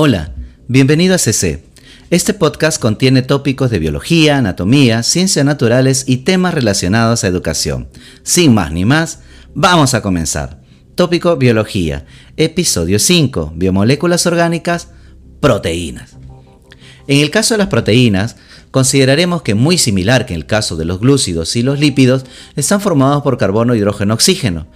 Hola, bienvenido a CC. Este podcast contiene tópicos de biología, anatomía, ciencias naturales y temas relacionados a educación. Sin más ni más, vamos a comenzar. Tópico Biología, episodio 5, Biomoléculas orgánicas, proteínas. En el caso de las proteínas, consideraremos que muy similar que en el caso de los glúcidos y los lípidos, están formados por carbono, hidrógeno, oxígeno,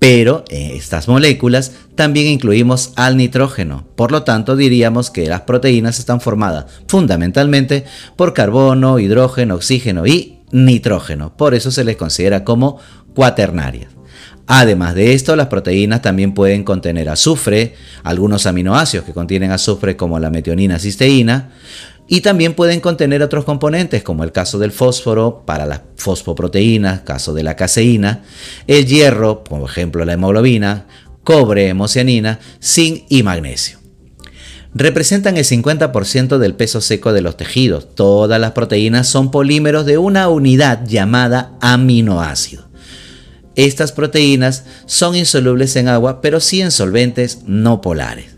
pero en estas moléculas también incluimos al nitrógeno. Por lo tanto, diríamos que las proteínas están formadas fundamentalmente por carbono, hidrógeno, oxígeno y nitrógeno. Por eso se les considera como cuaternarias. Además de esto, las proteínas también pueden contener azufre, algunos aminoácidos que contienen azufre como la metionina cisteína, y también pueden contener otros componentes, como el caso del fósforo para las fosfoproteínas, caso de la caseína, el hierro, por ejemplo la hemoglobina, cobre, hemocianina, zinc y magnesio. Representan el 50% del peso seco de los tejidos. Todas las proteínas son polímeros de una unidad llamada aminoácido. Estas proteínas son insolubles en agua, pero sí en solventes no polares.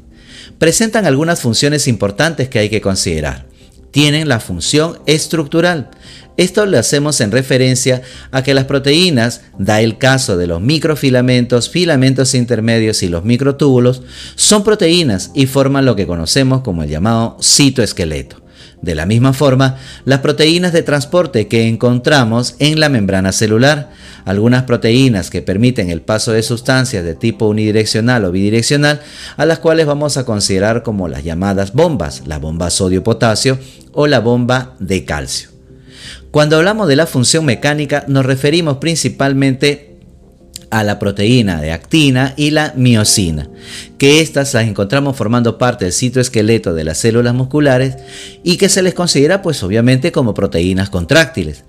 Presentan algunas funciones importantes que hay que considerar tienen la función estructural. Esto lo hacemos en referencia a que las proteínas, da el caso de los microfilamentos, filamentos intermedios y los microtúbulos, son proteínas y forman lo que conocemos como el llamado citoesqueleto. De la misma forma, las proteínas de transporte que encontramos en la membrana celular, algunas proteínas que permiten el paso de sustancias de tipo unidireccional o bidireccional, a las cuales vamos a considerar como las llamadas bombas, la bomba sodio-potasio o la bomba de calcio. Cuando hablamos de la función mecánica nos referimos principalmente a la proteína de actina y la miocina, que estas las encontramos formando parte del citoesqueleto de las células musculares y que se les considera pues obviamente como proteínas contráctiles.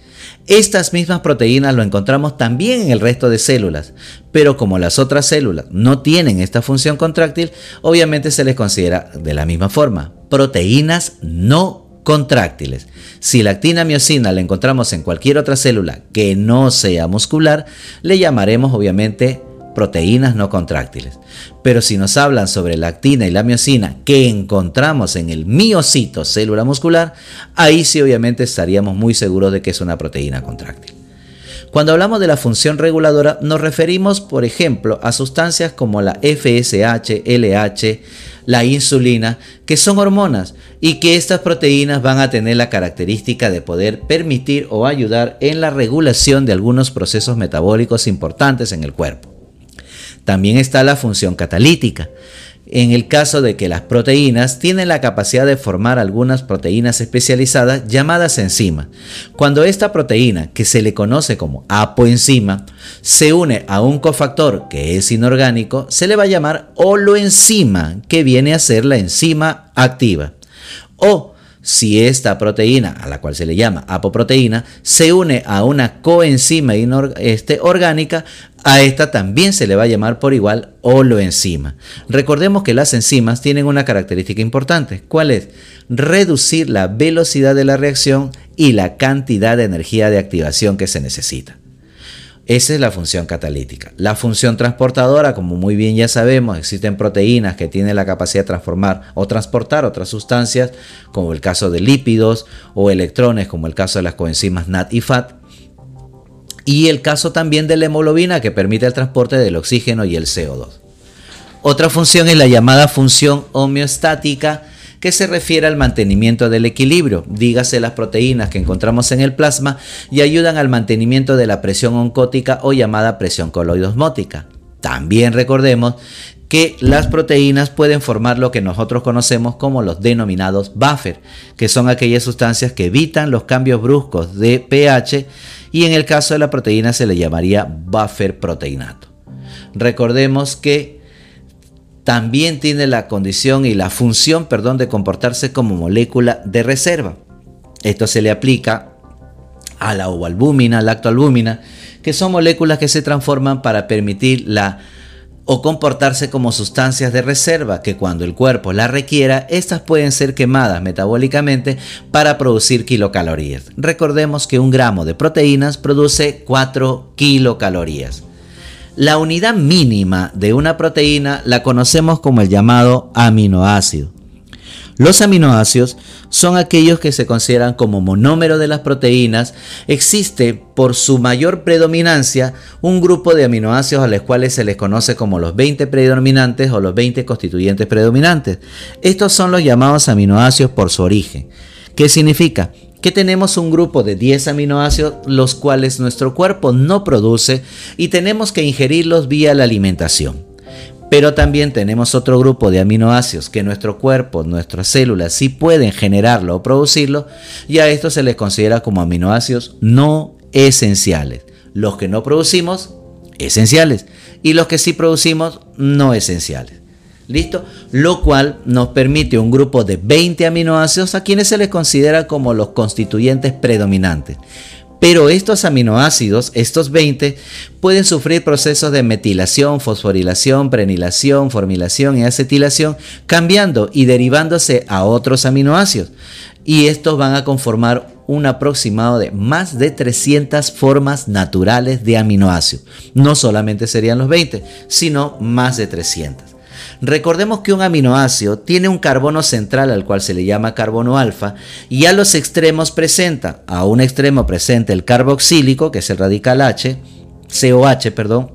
Estas mismas proteínas lo encontramos también en el resto de células, pero como las otras células no tienen esta función contráctil, obviamente se les considera de la misma forma, proteínas no contráctiles. Si la actina miocina la encontramos en cualquier otra célula que no sea muscular, le llamaremos obviamente proteínas no contráctiles. Pero si nos hablan sobre la actina y la miocina que encontramos en el miocito, célula muscular, ahí sí obviamente estaríamos muy seguros de que es una proteína contráctil. Cuando hablamos de la función reguladora, nos referimos, por ejemplo, a sustancias como la FSH, LH, la insulina, que son hormonas y que estas proteínas van a tener la característica de poder permitir o ayudar en la regulación de algunos procesos metabólicos importantes en el cuerpo. También está la función catalítica en el caso de que las proteínas tienen la capacidad de formar algunas proteínas especializadas llamadas enzimas. Cuando esta proteína, que se le conoce como apoenzima, se une a un cofactor que es inorgánico, se le va a llamar holoenzima, que viene a ser la enzima activa. O si esta proteína, a la cual se le llama apoproteína, se une a una coenzima este, orgánica, a esta también se le va a llamar por igual holoenzima. Recordemos que las enzimas tienen una característica importante. ¿Cuál es? Reducir la velocidad de la reacción y la cantidad de energía de activación que se necesita. Esa es la función catalítica. La función transportadora, como muy bien ya sabemos, existen proteínas que tienen la capacidad de transformar o transportar otras sustancias, como el caso de lípidos, o electrones, como el caso de las coenzimas NAT y FAT. Y el caso también de la hemoglobina, que permite el transporte del oxígeno y el CO2. Otra función es la llamada función homeostática, que se refiere al mantenimiento del equilibrio, dígase las proteínas que encontramos en el plasma y ayudan al mantenimiento de la presión oncótica o llamada presión coloidosmótica. También recordemos que las proteínas pueden formar lo que nosotros conocemos como los denominados buffer, que son aquellas sustancias que evitan los cambios bruscos de pH y en el caso de la proteína se le llamaría buffer proteinato. Recordemos que también tiene la condición y la función, perdón, de comportarse como molécula de reserva. Esto se le aplica a la ovalbúmina, lactoalbúmina, que son moléculas que se transforman para permitir la o comportarse como sustancias de reserva que cuando el cuerpo las requiera, estas pueden ser quemadas metabólicamente para producir kilocalorías. Recordemos que un gramo de proteínas produce 4 kilocalorías. La unidad mínima de una proteína la conocemos como el llamado aminoácido. Los aminoácidos son aquellos que se consideran como monómero de las proteínas. Existe por su mayor predominancia un grupo de aminoácidos a los cuales se les conoce como los 20 predominantes o los 20 constituyentes predominantes. Estos son los llamados aminoácidos por su origen. ¿Qué significa? que tenemos un grupo de 10 aminoácidos los cuales nuestro cuerpo no produce y tenemos que ingerirlos vía la alimentación. Pero también tenemos otro grupo de aminoácidos que nuestro cuerpo, nuestras células sí pueden generarlo o producirlo y a esto se les considera como aminoácidos no esenciales. Los que no producimos, esenciales. Y los que sí producimos, no esenciales. ¿Listo? Lo cual nos permite un grupo de 20 aminoácidos a quienes se les considera como los constituyentes predominantes. Pero estos aminoácidos, estos 20, pueden sufrir procesos de metilación, fosforilación, prenilación, formilación y acetilación, cambiando y derivándose a otros aminoácidos. Y estos van a conformar un aproximado de más de 300 formas naturales de aminoácidos. No solamente serían los 20, sino más de 300. Recordemos que un aminoácido tiene un carbono central al cual se le llama carbono alfa y a los extremos presenta, a un extremo presenta el carboxílico, que es el radical H, COH, perdón,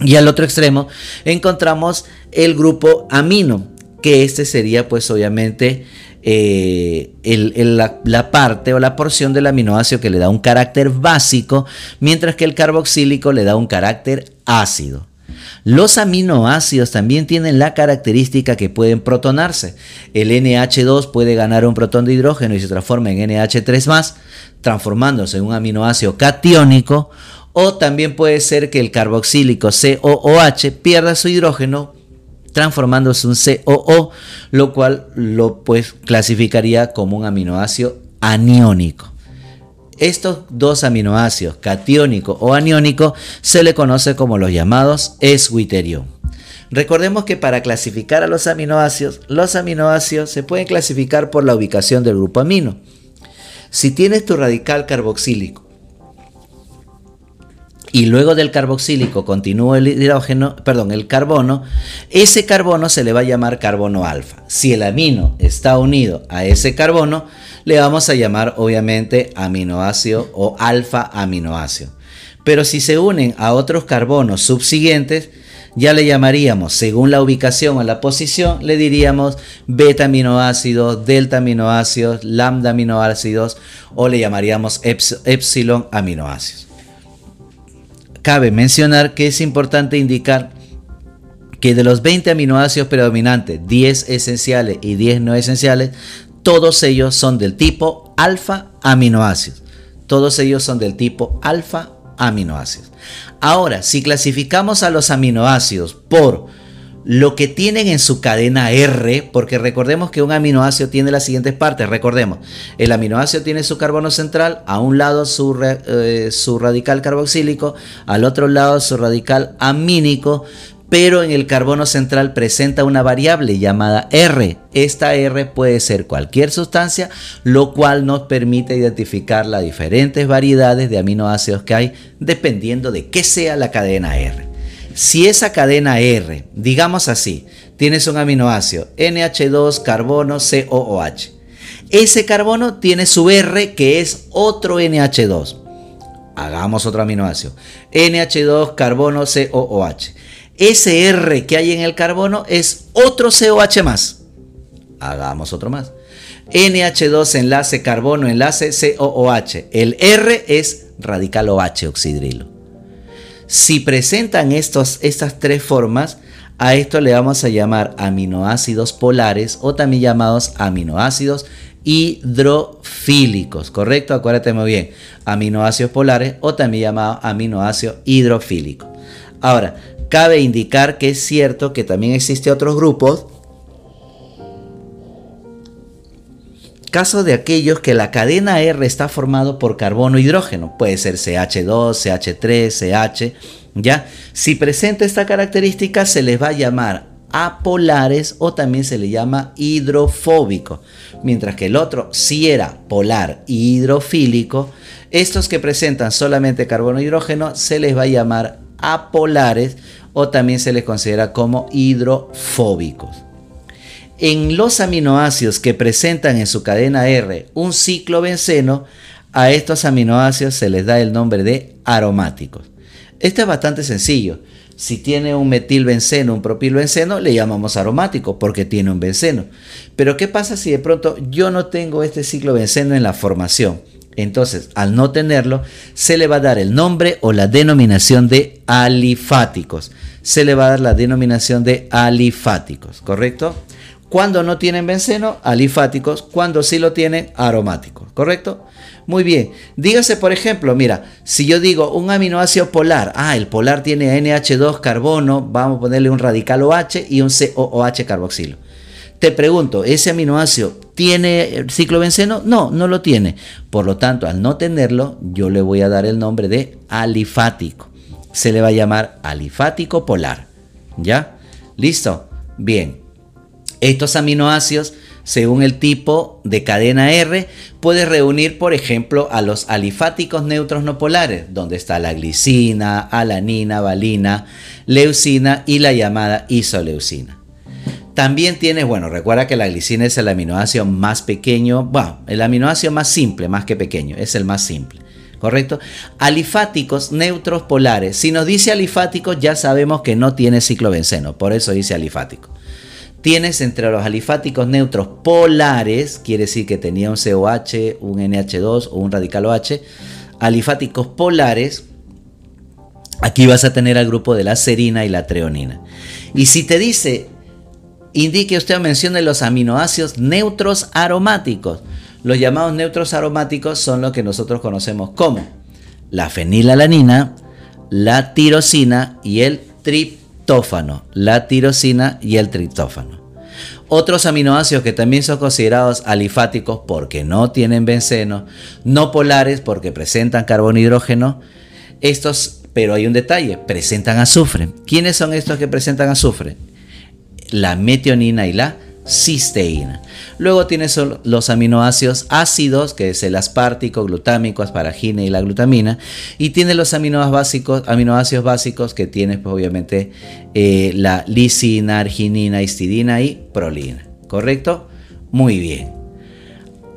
y al otro extremo encontramos el grupo amino, que este sería pues obviamente eh, la, la, parte o la porción del aminoácido que le da un carácter básico, mientras que el carboxílico le da un carácter ácido. Los aminoácidos también tienen la característica que pueden protonarse. El NH2 puede ganar un protón de hidrógeno y se transforma en NH3+, transformándose en un aminoácido catiónico, o también puede ser que el carboxílico COOH pierda su hidrógeno transformándose en un COO, lo cual lo pues clasificaría como un aminoácido aniónico. Estos dos aminoácidos, catiónico o aniónico, se le conoce como los llamados eswitterión. Recordemos que para clasificar a los aminoácidos, los aminoácidos se pueden clasificar por la ubicación del grupo amino. Si tienes tu radical carboxílico y luego del carboxílico continúa el hidrógeno, perdón, el carbono, ese carbono se le va a llamar carbono alfa. Si el amino está unido a ese carbono, le vamos a llamar obviamente aminoácido o alfa aminoácido. Pero si se unen a otros carbonos subsiguientes, ya le llamaríamos, según la ubicación o la posición, le diríamos beta aminoácidos, delta aminoácidos, lambda aminoácidos o le llamaríamos epsilon aminoácidos. Cabe mencionar que es importante indicar que de los 20 aminoácidos predominantes, 10 esenciales y 10 no esenciales, todos ellos son del tipo alfa aminoácidos. Todos ellos son del tipo alfa aminoácidos. Ahora, si clasificamos a los aminoácidos por lo que tienen en su cadena R, porque recordemos que un aminoácido tiene las siguientes partes, recordemos, el aminoácido tiene su carbono central, a un lado su, eh, su radical carboxílico, al otro lado su radical amínico, pero en el carbono central presenta una variable llamada R. Esta R puede ser cualquier sustancia, lo cual nos permite identificar las diferentes variedades de aminoácidos que hay dependiendo de qué sea la cadena R. Si esa cadena R, digamos así, tienes un aminoácido NH2 carbono COOH. Ese carbono tiene su R que es otro NH2. Hagamos otro aminoácido. NH2 carbono COOH ese R que hay en el carbono es otro COH más. Hagamos otro más. NH2 enlace carbono enlace COOH. El R es radical OH oxidrilo. Si presentan estos, estas tres formas, a esto le vamos a llamar aminoácidos polares o también llamados aminoácidos hidrofílicos, ¿correcto? Acuérdate muy bien, aminoácidos polares o también llamados aminoácidos hidrofílicos. Ahora, Cabe indicar que es cierto que también existe otros grupos, caso de aquellos que la cadena R está formado por carbono e hidrógeno, puede ser CH2, CH3, CH, ¿ya? Si presenta esta característica se les va a llamar apolares o también se le llama hidrofóbico, mientras que el otro si era polar y hidrofílico, estos que presentan solamente carbono e hidrógeno se les va a llamar apolares o también se les considera como hidrofóbicos. En los aminoácidos que presentan en su cadena R un ciclo benceno, a estos aminoácidos se les da el nombre de aromáticos. Esto es bastante sencillo. Si tiene un metilbenceno, un propilbenceno, le llamamos aromático porque tiene un benceno. Pero ¿qué pasa si de pronto yo no tengo este ciclo benceno en la formación? Entonces, al no tenerlo, se le va a dar el nombre o la denominación de alifáticos. Se le va a dar la denominación de alifáticos, ¿correcto? Cuando no tienen benceno, alifáticos. Cuando sí lo tienen, aromáticos, ¿correcto? Muy bien. Dígase, por ejemplo, mira, si yo digo un aminoácido polar, ah, el polar tiene NH2 carbono, vamos a ponerle un radical OH y un COOH carboxilo. Te pregunto, ¿ese aminoácido tiene ciclo benceno? No, no lo tiene. Por lo tanto, al no tenerlo, yo le voy a dar el nombre de alifático. Se le va a llamar alifático polar. ¿Ya? ¿Listo? Bien. Estos aminoácidos según el tipo de cadena R, puede reunir, por ejemplo, a los alifáticos neutros no polares, donde está la glicina, alanina, valina, leucina y la llamada isoleucina. También tienes, bueno, recuerda que la glicina es el aminoácido más pequeño, bueno, el aminoácido más simple, más que pequeño, es el más simple. ¿Correcto? Alifáticos neutros polares. Si nos dice alifáticos, ya sabemos que no tiene ciclo benceno, por eso dice alifático. Tienes entre los alifáticos neutros polares, quiere decir que tenía un COH, un NH2 o un radical OH, alifáticos polares, aquí vas a tener al grupo de la serina y la treonina. Y si te dice, indique usted o mencione los aminoácidos neutros aromáticos. Los llamados neutros aromáticos son los que nosotros conocemos como la fenilalanina, la tirosina y el trip la tirosina y el triptófano. Otros aminoácidos que también son considerados alifáticos porque no tienen benceno, no polares porque presentan carbono hidrógeno, estos, pero hay un detalle, presentan azufre. ¿Quiénes son estos que presentan azufre? La metionina y la cisteína. Luego tienes los aminoácidos ácidos, que es el aspartico, glutámico, asparagina y la glutamina. Y tiene los aminoácidos básicos, que tienes pues, obviamente eh, la lisina, arginina, histidina y prolina. ¿Correcto? Muy bien.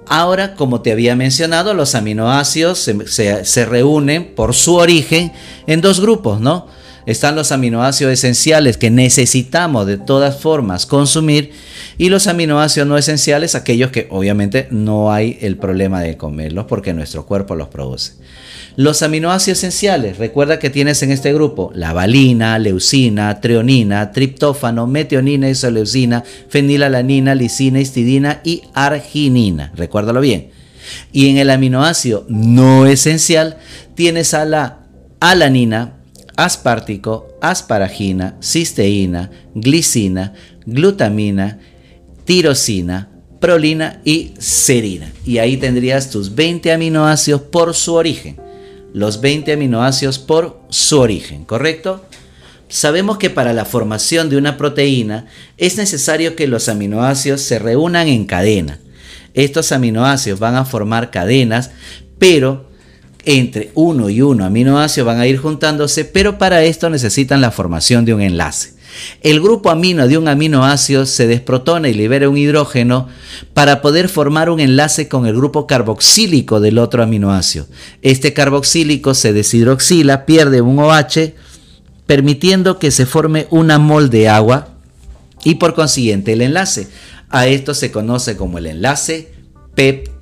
Ahora, como te había mencionado, los aminoácidos se reúnen por su origen en dos grupos, ¿no? Están los aminoácidos esenciales que necesitamos de todas formas consumir y los aminoácidos no esenciales, aquellos que obviamente no hay el problema de comerlos porque nuestro cuerpo los produce. Los aminoácidos esenciales, recuerda que tienes en este grupo la valina, leucina, treonina, triptófano, metionina, isoleucina, fenilalanina, lisina, histidina y arginina. Recuérdalo bien. Y en el aminoácido no esencial tienes a la alanina, aspartico, asparagina, cisteína, glicina, glutamina, tirosina, prolina y serina. Y ahí tendrías tus 20 aminoácidos por su origen. Los 20 aminoácidos por su origen, ¿correcto? Sabemos que para la formación de una proteína es necesario que los aminoácidos se reúnan en cadena. Estos aminoácidos van a formar cadenas, pero entre uno y uno aminoácido van a ir juntándose, pero para esto necesitan la formación de un enlace. El grupo amino de un aminoácido se desprotona y libera un hidrógeno para poder formar un enlace con el grupo carboxílico del otro aminoácido. Este carboxílico se deshidroxila, pierde un OH, permitiendo que se forme una mol de agua y por consiguiente el enlace. A esto se conoce como el enlace PEP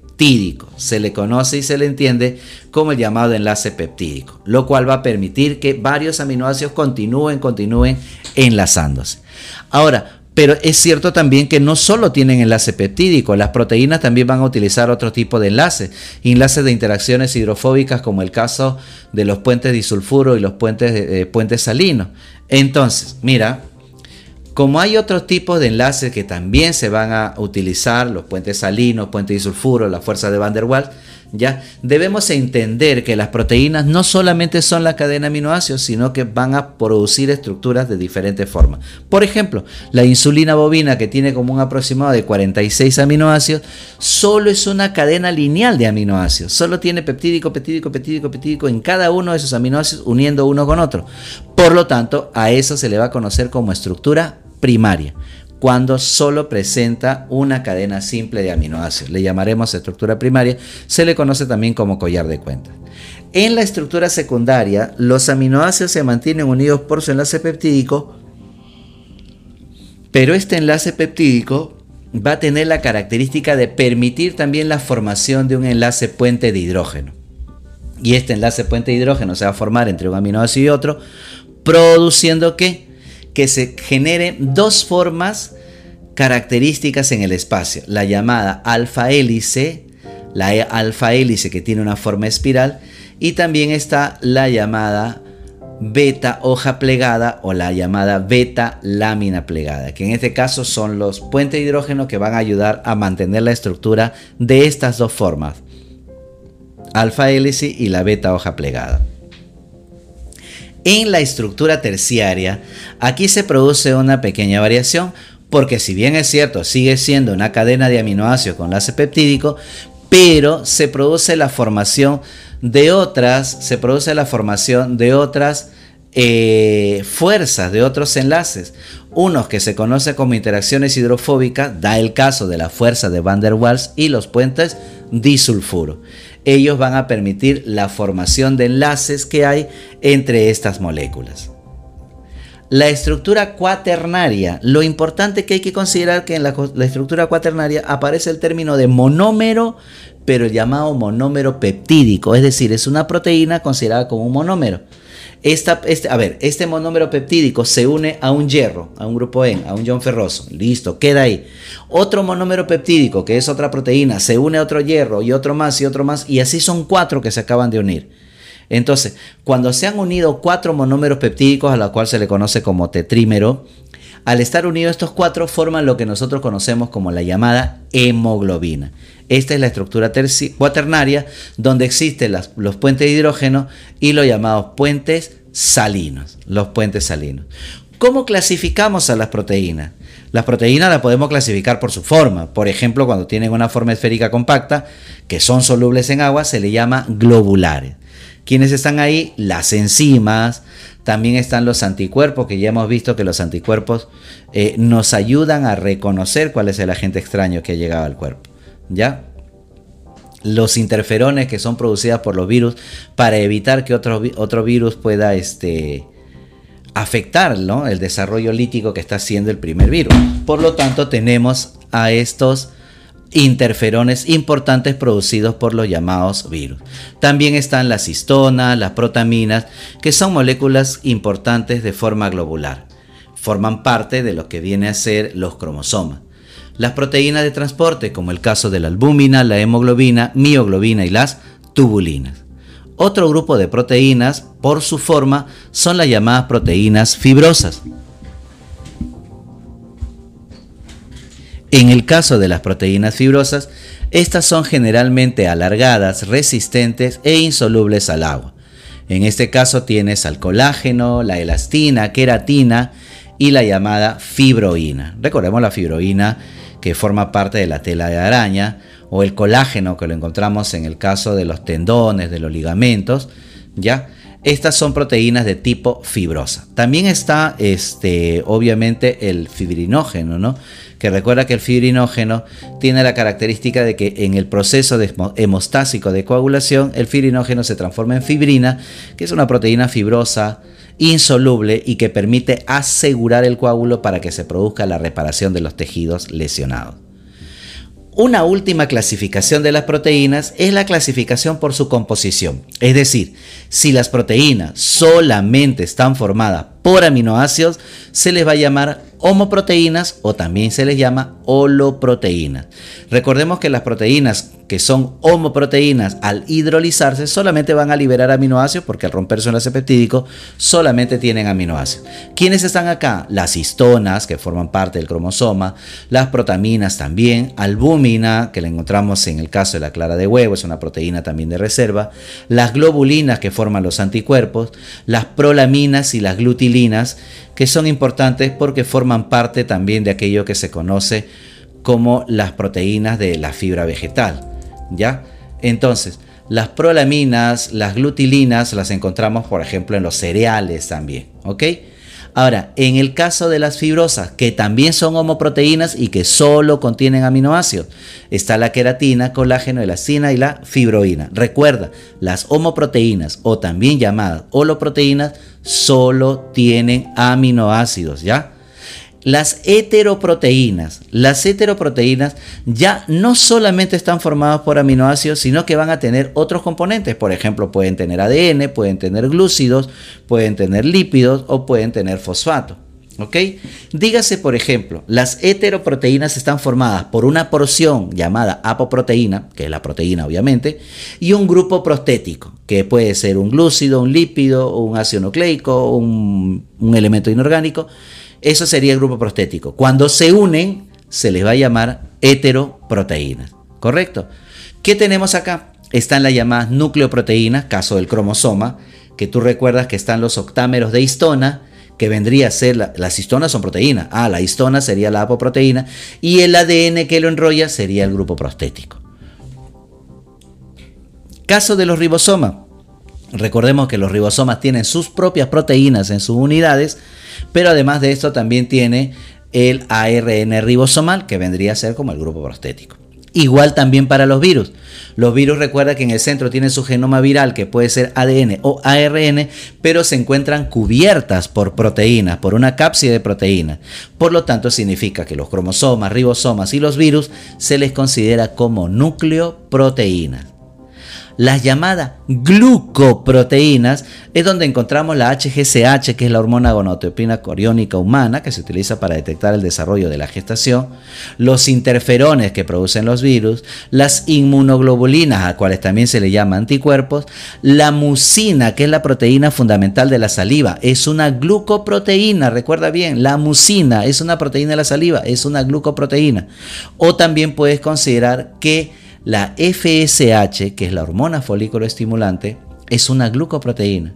Se le conoce y se le entiende como el llamado enlace peptídico, lo cual va a permitir que varios aminoácidos continúen, continúen enlazándose. Ahora, pero es cierto también que no solo tienen enlace peptídico, las proteínas también van a utilizar otro tipo de enlaces, enlaces de interacciones hidrofóbicas como el caso de los puentes disulfuro y los puentes, de, puentes salinos. Entonces, mira, como hay otros tipos de enlaces que también se van a utilizar, los puentes salinos, puentes disulfuro, la fuerza de Van der Waals, ya debemos entender que las proteínas no solamente son la cadena de aminoácidos, sino que van a producir estructuras de diferentes formas. Por ejemplo, la insulina bovina, que tiene como un aproximado de 46 aminoácidos, solo es una cadena lineal de aminoácidos. Solo tiene peptídico, peptídico, peptídico, peptídico en cada uno de esos aminoácidos uniendo uno con otro. Por lo tanto, a eso se le va a conocer como estructura primaria. cuando solo presenta una cadena simple de aminoácidos. Le llamaremos estructura primaria, se le conoce también como collar de cuentas. En la estructura secundaria, los aminoácidos se mantienen unidos por su enlace peptídico, pero este enlace peptídico va a tener la característica de permitir también la formación de un enlace puente de hidrógeno. Y este enlace puente de hidrógeno se va a formar entre un aminoácido y otro, produciendo que que se generen dos formas características en el espacio, la llamada alfa hélice, la alfa hélice que tiene una forma espiral, y también está la llamada beta hoja plegada o la llamada beta lámina plegada, que en este caso son los puentes de hidrógeno que van a ayudar a mantener la estructura de estas dos formas, alfa hélice y la beta hoja plegada. En la estructura terciaria, aquí se produce una pequeña variación, porque si bien es cierto, sigue siendo una cadena de aminoácidos con enlace peptídico, pero se produce la formación de otras, se produce la formación de otras eh, fuerzas, de otros enlaces. Unos que se conoce como interacciones hidrofóbicas, da el caso de la fuerza de Van der Waals y los puentes disulfuro ellos van a permitir la formación de enlaces que hay entre estas moléculas. La estructura cuaternaria, lo importante que hay que considerar que en la, estructura cuaternaria aparece el término de monómero, pero llamado monómero peptídico, es decir, es una proteína considerada como un monómero este, este monómero peptídico se une a un hierro, a un grupo N, a un ion ferroso. Listo, queda ahí. Otro monómero peptídico, que es otra proteína, se une a otro hierro y otro más y otro más. Y así son cuatro que se acaban de unir. Entonces, cuando se han unido cuatro monómeros peptídicos, a la cual se le conoce como tetrímero, al estar unidos estos cuatro forman lo que nosotros conocemos como la llamada hemoglobina. Esta es la estructura cuaternaria donde existen los puentes de hidrógeno y los llamados puentes salinos. Los puentes salinos. ¿Cómo clasificamos a las proteínas? Las proteínas las podemos clasificar por su forma. Por ejemplo, cuando tienen una forma esférica compacta, que son solubles en agua, se le llama globulares. ¿Quiénes están ahí? Las enzimas, también están los anticuerpos, que ya hemos visto que los anticuerpos eh, nos ayudan a reconocer cuál es el agente extraño que ha llegado al cuerpo. ¿Ya? Los interferones que son producidas por los virus para evitar que otro, otro virus pueda este, afectar el desarrollo lítico que está haciendo el primer virus. Por lo tanto, tenemos a estos interferones importantes producidos por los llamados virus. También están las histonas, las protaminas, que son moléculas importantes de forma globular. Forman parte de lo que viene a ser los cromosomas las proteínas de transporte, como el caso de la albúmina, la hemoglobina, mioglobina y las tubulinas. Otro grupo de proteínas, por su forma, son las llamadas proteínas fibrosas. En el caso de las proteínas fibrosas, estas son generalmente alargadas, resistentes e insolubles al agua. En este caso tienes al colágeno, la elastina, queratina y la llamada fibroína. Recordemos la fibroína que forma parte de la tela de araña, o el colágeno que lo encontramos en el caso de los tendones, de los ligamentos, ¿ya? Estas son proteínas de tipo fibrosa. También está, este, obviamente, el fibrinógeno, ¿no? Que recuerda que el fibrinógeno tiene la característica de que en el proceso hemostásico de coagulación, el fibrinógeno se transforma en fibrina, que es una proteína fibrosa, insoluble y que permite asegurar el coágulo para que se produzca la reparación de los tejidos lesionados. Una última clasificación de las proteínas es la clasificación por su composición. Es decir, si las proteínas solamente están formadas por aminoácidos, se les va a llamar homoproteínas o también se les llama holoproteínas. Recordemos que las proteínas que son homoproteínas al hidrolizarse solamente van a liberar aminoácidos porque al romperse un enlace solamente tienen aminoácidos. ¿Quiénes están acá? Las histonas que forman parte del cromosoma, las protaminas también, albúmina que la encontramos en el caso de la clara de huevo, es una proteína también de reserva, las globulinas que forman los anticuerpos, las prolaminas y las glutilinas que son importantes porque forman parte también de aquello que se conoce como las proteínas de la fibra vegetal. ¿Ya? Entonces, las prolaminas, las glutilinas las encontramos, por ejemplo, en los cereales también. ¿Ok? Ahora, en el caso de las fibrosas, que también son homoproteínas y que solo contienen aminoácidos, está la queratina, colágeno, elastina y la fibroína. Recuerda, las homoproteínas o también llamadas holoproteínas solo tienen aminoácidos, ¿ya? Las heteroproteínas. Las heteroproteínas ya no solamente están formadas por aminoácidos, sino que van a tener otros componentes. Por ejemplo, pueden tener ADN, pueden tener glúcidos, pueden tener lípidos o pueden tener fosfato. ¿Ok? Dígase, por ejemplo, las heteroproteínas están formadas por una porción llamada apoproteína, que es la proteína obviamente, y un grupo prostético, que puede ser un glúcido, un lípido, un ácido nucleico, un, un elemento inorgánico. Eso sería el grupo prostético. Cuando se unen, se les va a llamar heteroproteínas. ¿Correcto? ¿Qué tenemos acá? Están las llamadas nucleoproteínas, caso del cromosoma, que tú recuerdas que están los octámeros de histona, que vendría a ser, las histonas son proteínas. Ah, la histona sería la apoproteína y el ADN que lo enrolla sería el grupo prostético. Caso de los ribosomas. Recordemos que los ribosomas tienen sus propias proteínas en sus unidades pero además de esto también tiene el ARN ribosomal, que vendría a ser como el grupo prostético. Igual también para los virus. Los virus recuerda que en el centro tienen su genoma viral que puede ser ADN o ARN, pero se encuentran cubiertas por proteínas, por una cápside de proteínas. Por lo tanto, significa que los cromosomas, ribosomas y los virus se les considera como núcleo proteínas las llamadas glucoproteínas, es donde encontramos la HGCH, que es la hormona gonadotropina coriónica humana, que se utiliza para detectar el desarrollo de la gestación, los interferones que producen los virus, las inmunoglobulinas, a cuales también se le llama anticuerpos, la mucina, que es la proteína fundamental de la saliva, es una glucoproteína, recuerda bien, la mucina es una proteína de la saliva, es una glucoproteína. O también puedes considerar que la FSH, que es la hormona folículo estimulante, es una glucoproteína.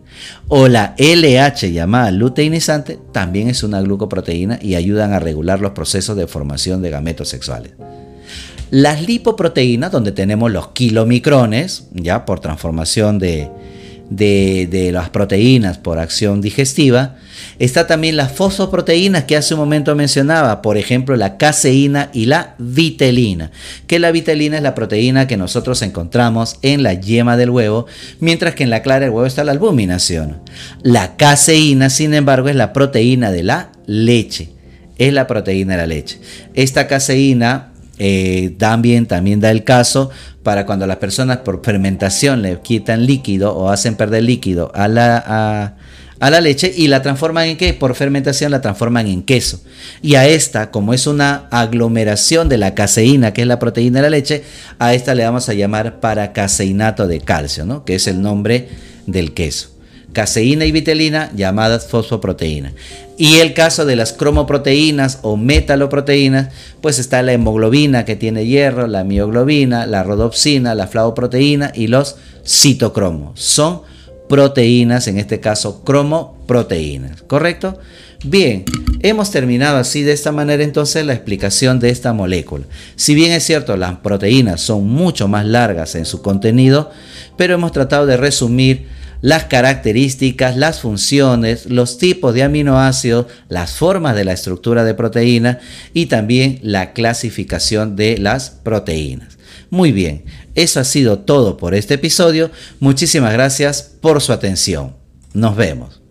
O la LH llamada luteinizante también es una glucoproteína y ayudan a regular los procesos de formación de gametos sexuales. Las lipoproteínas, donde tenemos los kilomicrones, ya por transformación de, de, las proteínas por acción digestiva. Está también las fosfoproteínas que hace un momento mencionaba, por ejemplo la caseína y la vitelina, que la vitelina es la proteína que nosotros encontramos en la yema del huevo, mientras que en la clara del huevo está la albuminación. La caseína, sin embargo, es la proteína de la leche. Es la proteína de la leche. Esta caseína eh, también, también da el caso para cuando las personas por fermentación le quitan líquido o hacen perder líquido a la, a, la leche y la transforman en qué? Por fermentación la transforman en queso. Y a esta, como es una aglomeración de la caseína, que es la proteína de la leche, a esta le vamos a llamar paracaseinato de calcio, ¿no? que es el nombre del queso caseína y vitelina llamadas fosfoproteínas. Y el caso de las cromoproteínas o metaloproteínas, pues está la hemoglobina que tiene hierro, la mioglobina, la rodopsina, la flavoproteína y los citocromos. Son proteínas, en este caso cromoproteínas, ¿correcto? Bien, hemos terminado así de esta manera entonces la explicación de esta molécula. Si bien es cierto, las proteínas son mucho más largas en su contenido, pero hemos tratado de resumir las características, las funciones, los tipos de aminoácidos, las formas de la estructura de proteína y también la clasificación de las proteínas. Muy bien, eso ha sido todo por este episodio. Muchísimas gracias por su atención. Nos vemos.